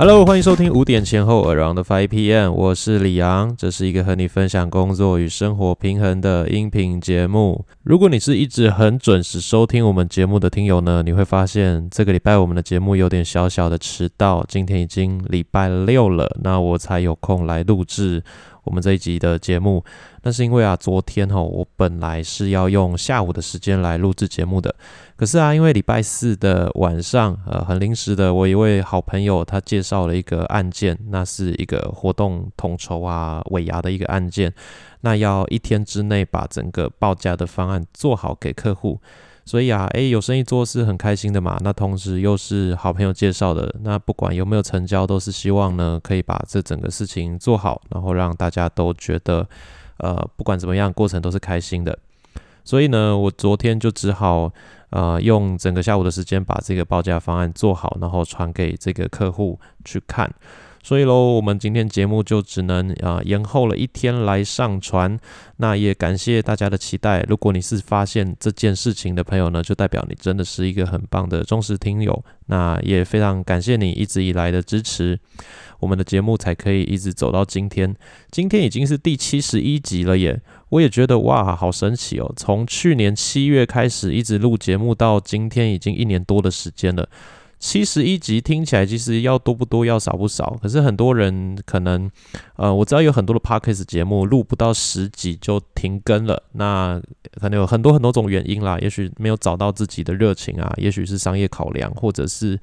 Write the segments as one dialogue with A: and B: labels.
A: Hello，欢迎收听五点前后 Around Five PM，我是李昂，这是一个和你分享工作与生活平衡的音频节目。如果你是一直很准时收听我们节目的听友呢，你会发现这个礼拜我们的节目有点小小的迟到，今天已经礼拜六了，那我才有空来录制。我们这一集的节目，那是因为啊，昨天哈，我本来是要用下午的时间来录制节目的，可是啊，因为礼拜四的晚上，呃，很临时的，我一位好朋友他介绍了一个案件，那是一个活动统筹啊、尾牙的一个案件，那要一天之内把整个报价的方案做好给客户。所以啊，诶，有生意做是很开心的嘛。那同时又是好朋友介绍的，那不管有没有成交，都是希望呢可以把这整个事情做好，然后让大家都觉得，呃，不管怎么样，过程都是开心的。所以呢，我昨天就只好，呃，用整个下午的时间把这个报价方案做好，然后传给这个客户去看。所以喽，我们今天节目就只能啊延后了一天来上传。那也感谢大家的期待。如果你是发现这件事情的朋友呢，就代表你真的是一个很棒的忠实听友。那也非常感谢你一直以来的支持，我们的节目才可以一直走到今天。今天已经是第七十一集了耶！我也觉得哇，好神奇哦！从去年七月开始一直录节目到今天，已经一年多的时间了。七十一集听起来其实要多不多，要少不少。可是很多人可能，呃，我知道有很多的 podcast 节目录不到十集就停更了。那可能有很多很多种原因啦，也许没有找到自己的热情啊，也许是商业考量，或者是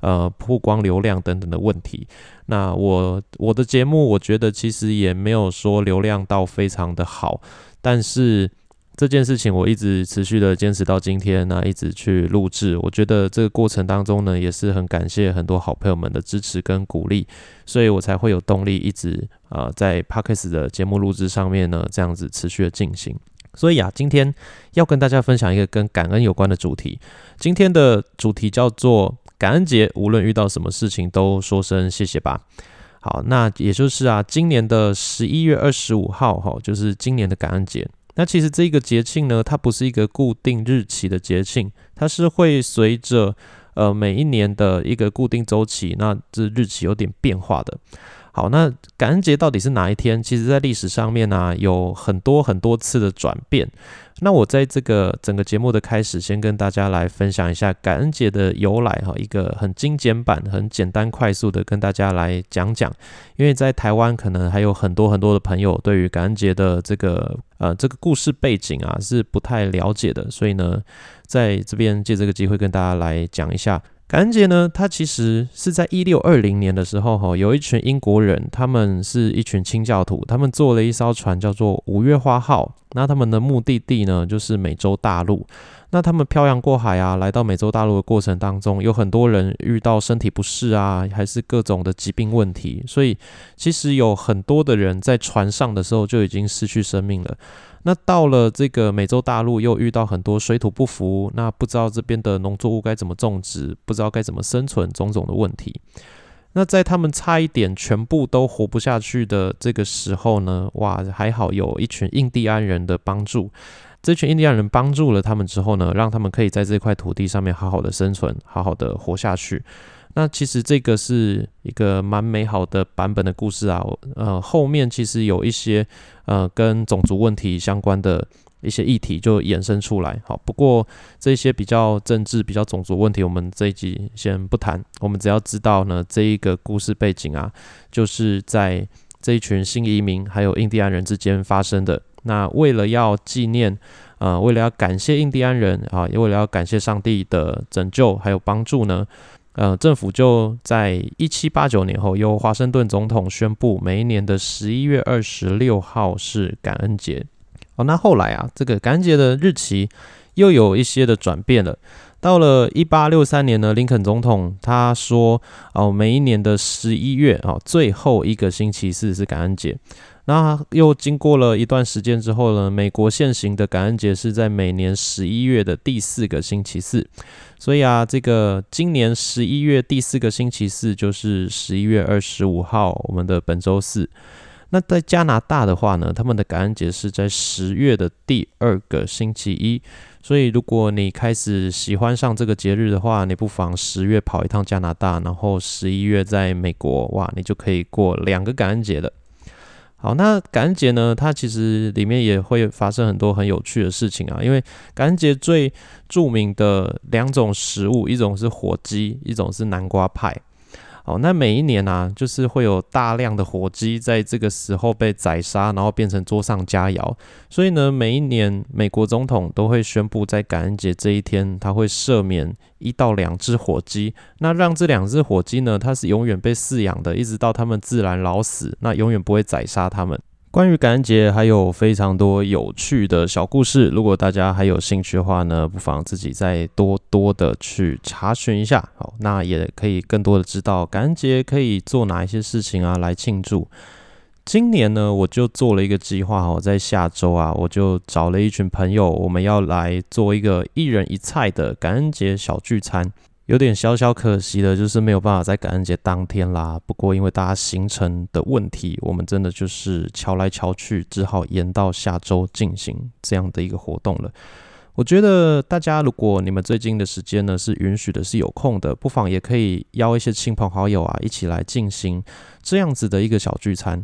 A: 呃曝光流量等等的问题。那我我的节目，我觉得其实也没有说流量到非常的好，但是。这件事情我一直持续的坚持到今天，那一直去录制。我觉得这个过程当中呢，也是很感谢很多好朋友们的支持跟鼓励，所以我才会有动力一直啊在 Parkes 的节目录制上面呢这样子持续的进行。所以啊，今天要跟大家分享一个跟感恩有关的主题。今天的主题叫做感恩节，无论遇到什么事情都说声谢谢吧。好，那也就是啊，今年的十一月二十五号哈，就是今年的感恩节。那其实这个节庆呢，它不是一个固定日期的节庆，它是会随着呃每一年的一个固定周期，那这日期有点变化的。好，那感恩节到底是哪一天？其实，在历史上面呢，有很多很多次的转变。那我在这个整个节目的开始，先跟大家来分享一下感恩节的由来哈，一个很精简版、很简单、快速的跟大家来讲讲。因为在台湾，可能还有很多很多的朋友对于感恩节的这个呃这个故事背景啊是不太了解的，所以呢，在这边借这个机会跟大家来讲一下。感恩节呢，它其实是在一六二零年的时候，哈，有一群英国人，他们是一群清教徒，他们坐了一艘船，叫做五月花号。那他们的目的地呢，就是美洲大陆。那他们漂洋过海啊，来到美洲大陆的过程当中，有很多人遇到身体不适啊，还是各种的疾病问题，所以其实有很多的人在船上的时候就已经失去生命了。那到了这个美洲大陆，又遇到很多水土不服，那不知道这边的农作物该怎么种植，不知道该怎么生存，种种的问题。那在他们差一点全部都活不下去的这个时候呢，哇，还好有一群印第安人的帮助。这群印第安人帮助了他们之后呢，让他们可以在这块土地上面好好的生存，好好的活下去。那其实这个是一个蛮美好的版本的故事啊，呃，后面其实有一些呃跟种族问题相关的一些议题就衍生出来。好，不过这些比较政治、比较种族问题，我们这一集先不谈。我们只要知道呢，这一个故事背景啊，就是在这一群新移民还有印第安人之间发生的。那为了要纪念，呃，为了要感谢印第安人啊，也为了要感谢上帝的拯救还有帮助呢。呃，政府就在一七八九年后，由华盛顿总统宣布，每一年的十一月二十六号是感恩节。哦，那后来啊，这个感恩节的日期又有一些的转变了。到了一八六三年呢，林肯总统他说，哦，每一年的十一月啊，最后一个星期四是感恩节。那又经过了一段时间之后呢，美国现行的感恩节是在每年十一月的第四个星期四，所以啊，这个今年十一月第四个星期四就是十一月二十五号，我们的本周四。那在加拿大的话呢，他们的感恩节是在十月的第二个星期一。所以，如果你开始喜欢上这个节日的话，你不妨十月跑一趟加拿大，然后十一月在美国，哇，你就可以过两个感恩节了。好，那感恩节呢，它其实里面也会发生很多很有趣的事情啊。因为感恩节最著名的两种食物，一种是火鸡，一种是南瓜派。好，那每一年啊，就是会有大量的火鸡在这个时候被宰杀，然后变成桌上佳肴。所以呢，每一年美国总统都会宣布，在感恩节这一天，他会赦免一到两只火鸡，那让这两只火鸡呢，它是永远被饲养的，一直到它们自然老死，那永远不会宰杀它们。关于感恩节还有非常多有趣的小故事，如果大家还有兴趣的话呢，不妨自己再多多的去查询一下。好，那也可以更多的知道感恩节可以做哪一些事情啊来庆祝。今年呢，我就做了一个计划哦，在下周啊，我就找了一群朋友，我们要来做一个一人一菜的感恩节小聚餐。有点小小可惜的，就是没有办法在感恩节当天啦。不过因为大家行程的问题，我们真的就是敲来敲去，只好延到下周进行这样的一个活动了。我觉得大家如果你们最近的时间呢是允许的，是有空的，不妨也可以邀一些亲朋好友啊，一起来进行这样子的一个小聚餐。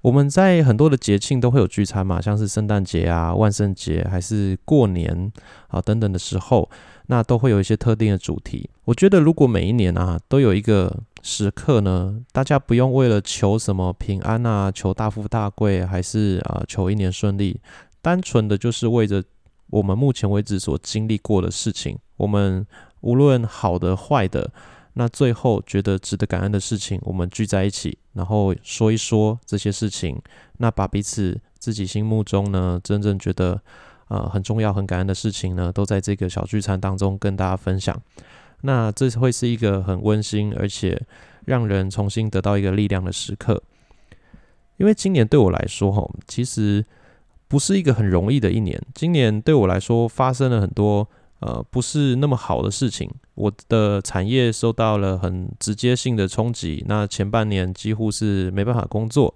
A: 我们在很多的节庆都会有聚餐嘛，像是圣诞节啊、万圣节还是过年啊等等的时候。那都会有一些特定的主题。我觉得，如果每一年啊都有一个时刻呢，大家不用为了求什么平安啊、求大富大贵，还是啊求一年顺利，单纯的就是为着我们目前为止所经历过的事情，我们无论好的坏的，那最后觉得值得感恩的事情，我们聚在一起，然后说一说这些事情，那把彼此自己心目中呢真正觉得。呃，很重要、很感恩的事情呢，都在这个小聚餐当中跟大家分享。那这会是一个很温馨，而且让人重新得到一个力量的时刻。因为今年对我来说，哈，其实不是一个很容易的一年。今年对我来说，发生了很多呃不是那么好的事情。我的产业受到了很直接性的冲击。那前半年几乎是没办法工作。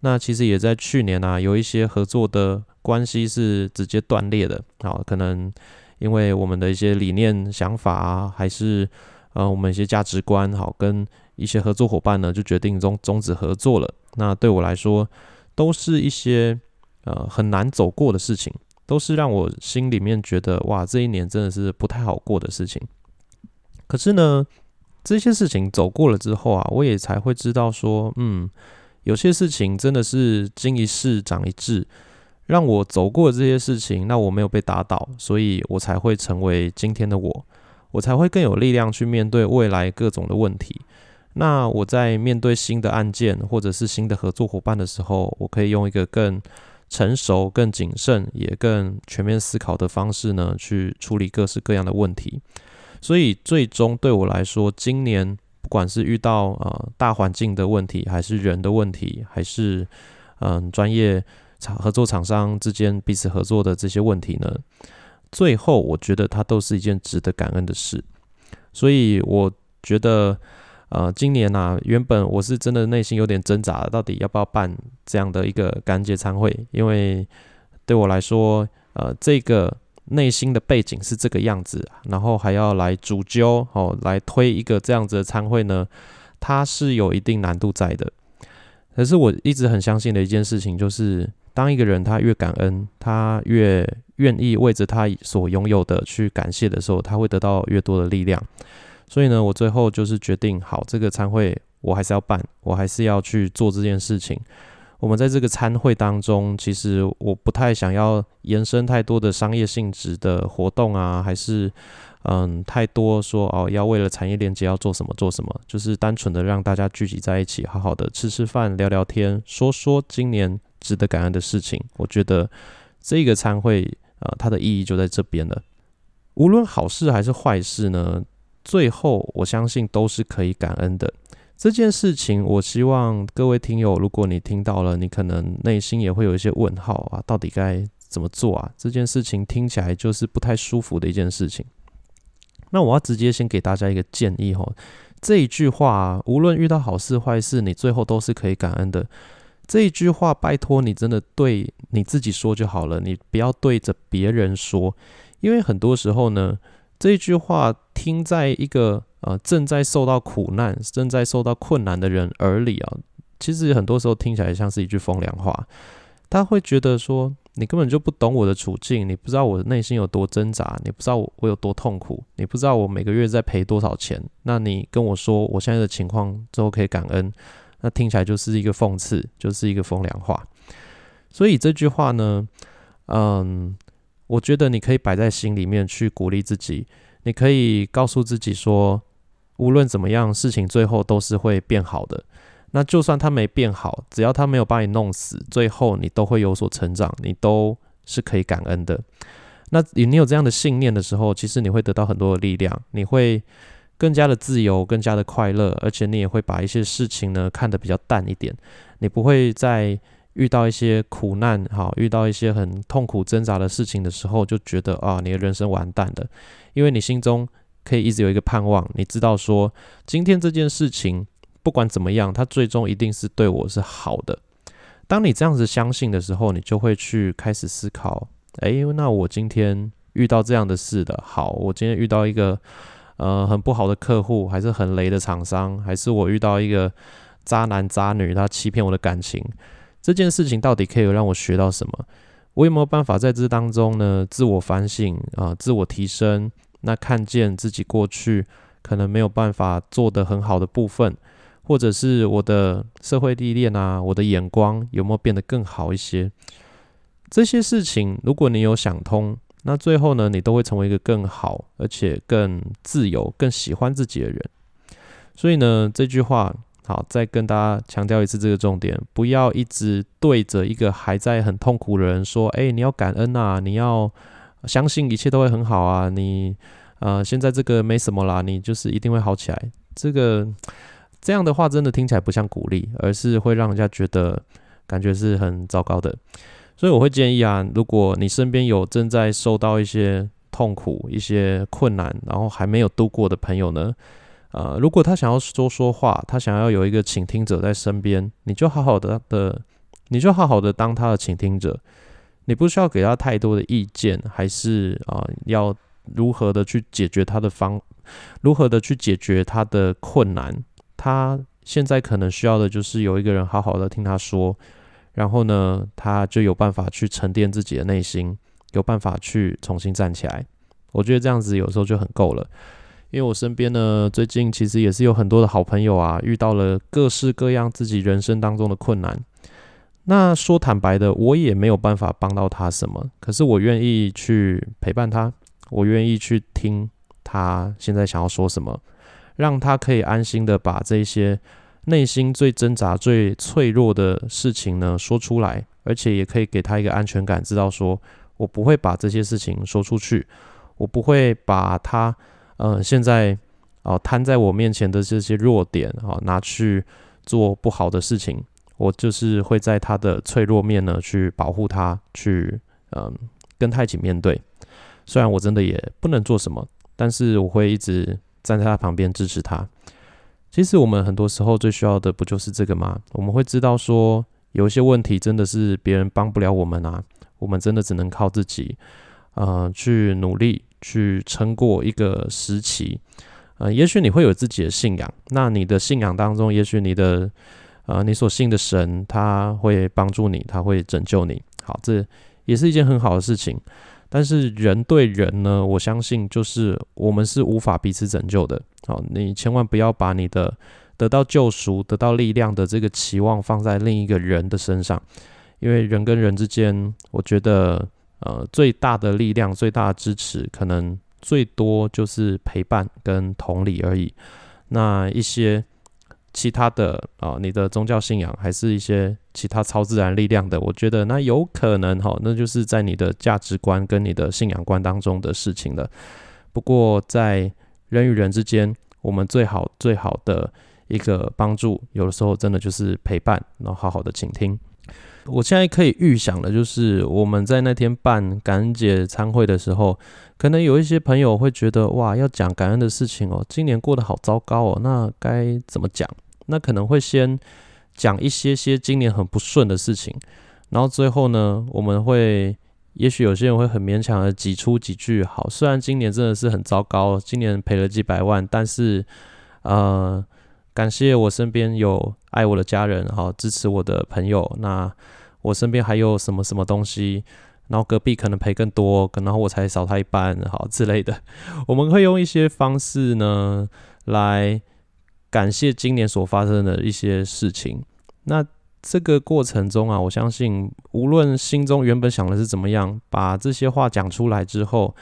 A: 那其实也在去年啊，有一些合作的。关系是直接断裂的，好，可能因为我们的一些理念、想法啊，还是呃我们一些价值观，好，跟一些合作伙伴呢，就决定终终止合作了。那对我来说，都是一些呃很难走过的事情，都是让我心里面觉得哇，这一年真的是不太好过的事情。可是呢，这些事情走过了之后啊，我也才会知道说，嗯，有些事情真的是经一事长一智。让我走过这些事情，那我没有被打倒，所以我才会成为今天的我，我才会更有力量去面对未来各种的问题。那我在面对新的案件或者是新的合作伙伴的时候，我可以用一个更成熟、更谨慎、也更全面思考的方式呢，去处理各式各样的问题。所以最终对我来说，今年不管是遇到呃大环境的问题，还是人的问题，还是嗯专业。厂合作厂商之间彼此合作的这些问题呢，最后我觉得它都是一件值得感恩的事。所以我觉得，呃，今年啊，原本我是真的内心有点挣扎，到底要不要办这样的一个感恩节餐会？因为对我来说，呃，这个内心的背景是这个样子，然后还要来主揪哦，来推一个这样子的餐会呢，它是有一定难度在的。可是我一直很相信的一件事情就是。当一个人他越感恩，他越愿意为着他所拥有的去感谢的时候，他会得到越多的力量。所以呢，我最后就是决定，好，这个餐会我还是要办，我还是要去做这件事情。我们在这个餐会当中，其实我不太想要延伸太多的商业性质的活动啊，还是嗯太多说哦要为了产业链接要做什么做什么，就是单纯的让大家聚集在一起，好好的吃吃饭、聊聊天、说说今年。值得感恩的事情，我觉得这个参会啊，它的意义就在这边了。无论好事还是坏事呢，最后我相信都是可以感恩的。这件事情，我希望各位听友，如果你听到了，你可能内心也会有一些问号啊，到底该怎么做啊？这件事情听起来就是不太舒服的一件事情。那我要直接先给大家一个建议哈，这一句话，无论遇到好事坏事，你最后都是可以感恩的。这一句话，拜托你真的对你自己说就好了，你不要对着别人说，因为很多时候呢，这一句话听在一个呃正在受到苦难、正在受到困难的人耳里啊，其实很多时候听起来像是一句风凉话，他会觉得说。你根本就不懂我的处境，你不知道我的内心有多挣扎，你不知道我我有多痛苦，你不知道我每个月在赔多少钱。那你跟我说我现在的情况之后可以感恩，那听起来就是一个讽刺，就是一个风凉话。所以这句话呢，嗯，我觉得你可以摆在心里面去鼓励自己，你可以告诉自己说，无论怎么样，事情最后都是会变好的。那就算他没变好，只要他没有把你弄死，最后你都会有所成长，你都是可以感恩的。那你有这样的信念的时候，其实你会得到很多的力量，你会更加的自由，更加的快乐，而且你也会把一些事情呢看得比较淡一点。你不会在遇到一些苦难，哈，遇到一些很痛苦挣扎的事情的时候，就觉得啊，你的人生完蛋了，因为你心中可以一直有一个盼望，你知道说今天这件事情。不管怎么样，他最终一定是对我是好的。当你这样子相信的时候，你就会去开始思考：哎，那我今天遇到这样的事的，好，我今天遇到一个呃很不好的客户，还是很雷的厂商，还是我遇到一个渣男渣女，他欺骗我的感情，这件事情到底可以让我学到什么？我有没有办法在这当中呢，自我反省啊，自我提升？那看见自己过去可能没有办法做得很好的部分。或者是我的社会历练啊，我的眼光有没有变得更好一些？这些事情，如果你有想通，那最后呢，你都会成为一个更好，而且更自由、更喜欢自己的人。所以呢，这句话好，再跟大家强调一次这个重点：不要一直对着一个还在很痛苦的人说：“哎，你要感恩啊，你要相信一切都会很好啊，你呃，现在这个没什么啦，你就是一定会好起来。”这个。这样的话真的听起来不像鼓励，而是会让人家觉得感觉是很糟糕的。所以我会建议啊，如果你身边有正在受到一些痛苦、一些困难，然后还没有度过的朋友呢，呃，如果他想要说说话，他想要有一个倾听者在身边，你就好好的的，你就好好的当他的倾听者，你不需要给他太多的意见，还是啊，要如何的去解决他的方，如何的去解决他的困难。他现在可能需要的就是有一个人好好的听他说，然后呢，他就有办法去沉淀自己的内心，有办法去重新站起来。我觉得这样子有时候就很够了。因为我身边呢，最近其实也是有很多的好朋友啊，遇到了各式各样自己人生当中的困难。那说坦白的，我也没有办法帮到他什么，可是我愿意去陪伴他，我愿意去听他现在想要说什么。让他可以安心的把这些内心最挣扎、最脆弱的事情呢说出来，而且也可以给他一个安全感，知道说我不会把这些事情说出去，我不会把他呃现在哦摊在我面前的这些弱点啊拿去做不好的事情，我就是会在他的脆弱面呢去保护他，去嗯跟他一起面对。虽然我真的也不能做什么，但是我会一直。站在他旁边支持他。其实我们很多时候最需要的不就是这个吗？我们会知道说，有一些问题真的是别人帮不了我们啊，我们真的只能靠自己，呃，去努力去撑过一个时期。呃，也许你会有自己的信仰，那你的信仰当中，也许你的呃你所信的神他会帮助你，他会拯救你。好，这也是一件很好的事情。但是人对人呢，我相信就是我们是无法彼此拯救的。好，你千万不要把你的得到救赎、得到力量的这个期望放在另一个人的身上，因为人跟人之间，我觉得呃最大的力量、最大的支持，可能最多就是陪伴跟同理而已。那一些。其他的啊，你的宗教信仰还是一些其他超自然力量的，我觉得那有可能哈，那就是在你的价值观跟你的信仰观当中的事情了。不过在人与人之间，我们最好最好的一个帮助，有的时候真的就是陪伴，然后好好的倾听。我现在可以预想的，就是我们在那天办感恩节参会的时候，可能有一些朋友会觉得，哇，要讲感恩的事情哦，今年过得好糟糕哦，那该怎么讲？那可能会先讲一些些今年很不顺的事情，然后最后呢，我们会，也许有些人会很勉强的挤出几句好，虽然今年真的是很糟糕，今年赔了几百万，但是，呃，感谢我身边有爱我的家人，好支持我的朋友，那我身边还有什么什么东西，然后隔壁可能赔更多，可能我才少他一半，好之类的，我们会用一些方式呢来。感谢今年所发生的一些事情。那这个过程中啊，我相信无论心中原本想的是怎么样，把这些话讲出来之后，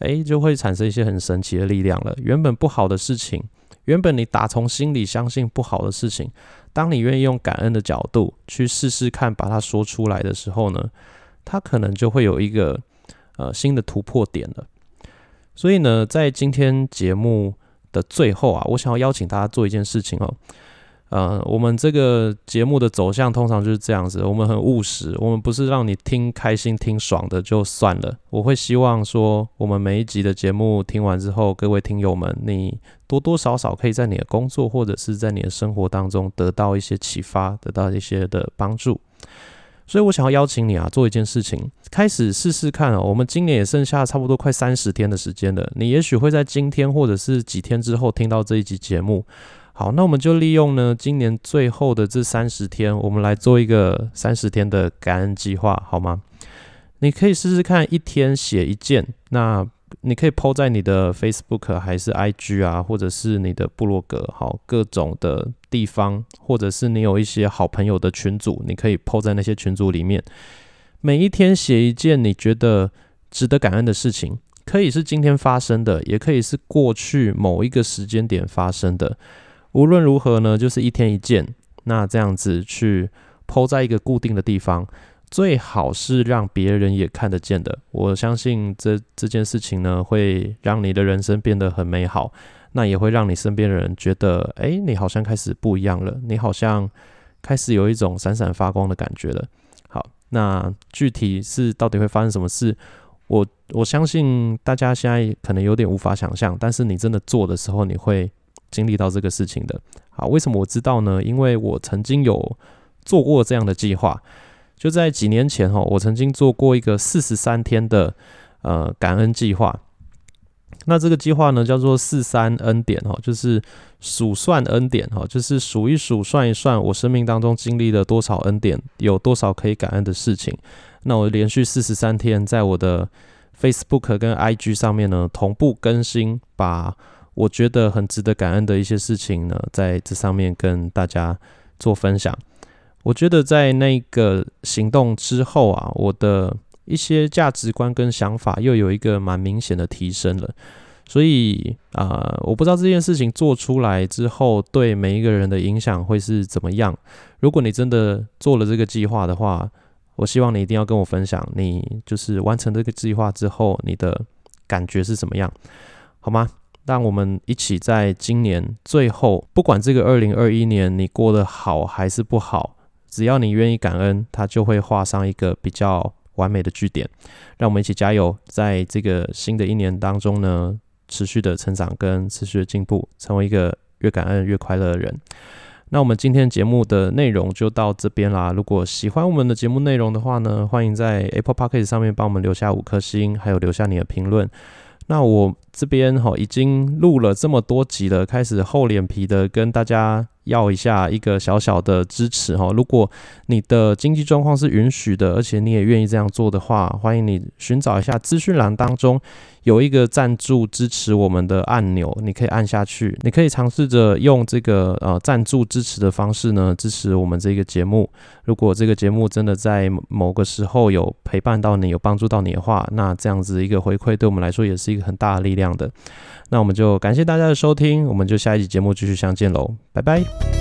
A: 诶，就会产生一些很神奇的力量了。原本不好的事情，原本你打从心里相信不好的事情，当你愿意用感恩的角度去试试看，把它说出来的时候呢，它可能就会有一个呃新的突破点了。所以呢，在今天节目。的最后啊，我想要邀请大家做一件事情哦。呃，我们这个节目的走向通常就是这样子，我们很务实，我们不是让你听开心、听爽的就算了。我会希望说，我们每一集的节目听完之后，各位听友们，你多多少少可以在你的工作或者是在你的生活当中得到一些启发，得到一些的帮助。所以我想要邀请你啊，做一件事情，开始试试看啊。我们今年也剩下差不多快三十天的时间了，你也许会在今天或者是几天之后听到这一集节目。好，那我们就利用呢今年最后的这三十天，我们来做一个三十天的感恩计划，好吗？你可以试试看，一天写一件，那。你可以抛在你的 Facebook 还是 IG 啊，或者是你的部落格，好各种的地方，或者是你有一些好朋友的群组，你可以抛在那些群组里面。每一天写一件你觉得值得感恩的事情，可以是今天发生的，也可以是过去某一个时间点发生的。无论如何呢，就是一天一件，那这样子去抛在一个固定的地方。最好是让别人也看得见的。我相信这这件事情呢，会让你的人生变得很美好。那也会让你身边的人觉得，哎，你好像开始不一样了，你好像开始有一种闪闪发光的感觉了。好，那具体是到底会发生什么事？我我相信大家现在可能有点无法想象，但是你真的做的时候，你会经历到这个事情的。好，为什么我知道呢？因为我曾经有做过这样的计划。就在几年前哈，我曾经做过一个四十三天的呃感恩计划。那这个计划呢叫做四三恩典哈，就是数算恩典哈，就是数一数算一算我生命当中经历了多少恩典，有多少可以感恩的事情。那我连续四十三天在我的 Facebook 跟 IG 上面呢同步更新，把我觉得很值得感恩的一些事情呢在这上面跟大家做分享。我觉得在那个行动之后啊，我的一些价值观跟想法又有一个蛮明显的提升了。所以啊，我不知道这件事情做出来之后对每一个人的影响会是怎么样。如果你真的做了这个计划的话，我希望你一定要跟我分享，你就是完成这个计划之后你的感觉是怎么样，好吗？让我们一起在今年最后，不管这个二零二一年你过得好还是不好。只要你愿意感恩，它就会画上一个比较完美的句点。让我们一起加油，在这个新的一年当中呢，持续的成长跟持续的进步，成为一个越感恩越快乐的人。那我们今天节目的内容就到这边啦。如果喜欢我们的节目内容的话呢，欢迎在 Apple Podcast 上面帮我们留下五颗星，还有留下你的评论。那我这边哈已经录了这么多集了，开始厚脸皮的跟大家。要一下一个小小的支持哈，如果你的经济状况是允许的，而且你也愿意这样做的话，欢迎你寻找一下资讯栏当中有一个赞助支持我们的按钮，你可以按下去，你可以尝试着用这个呃赞助支持的方式呢支持我们这个节目。如果这个节目真的在某个时候有陪伴到你，有帮助到你的话，那这样子一个回馈对我们来说也是一个很大的力量的。那我们就感谢大家的收听，我们就下一集节目继续相见喽，拜拜。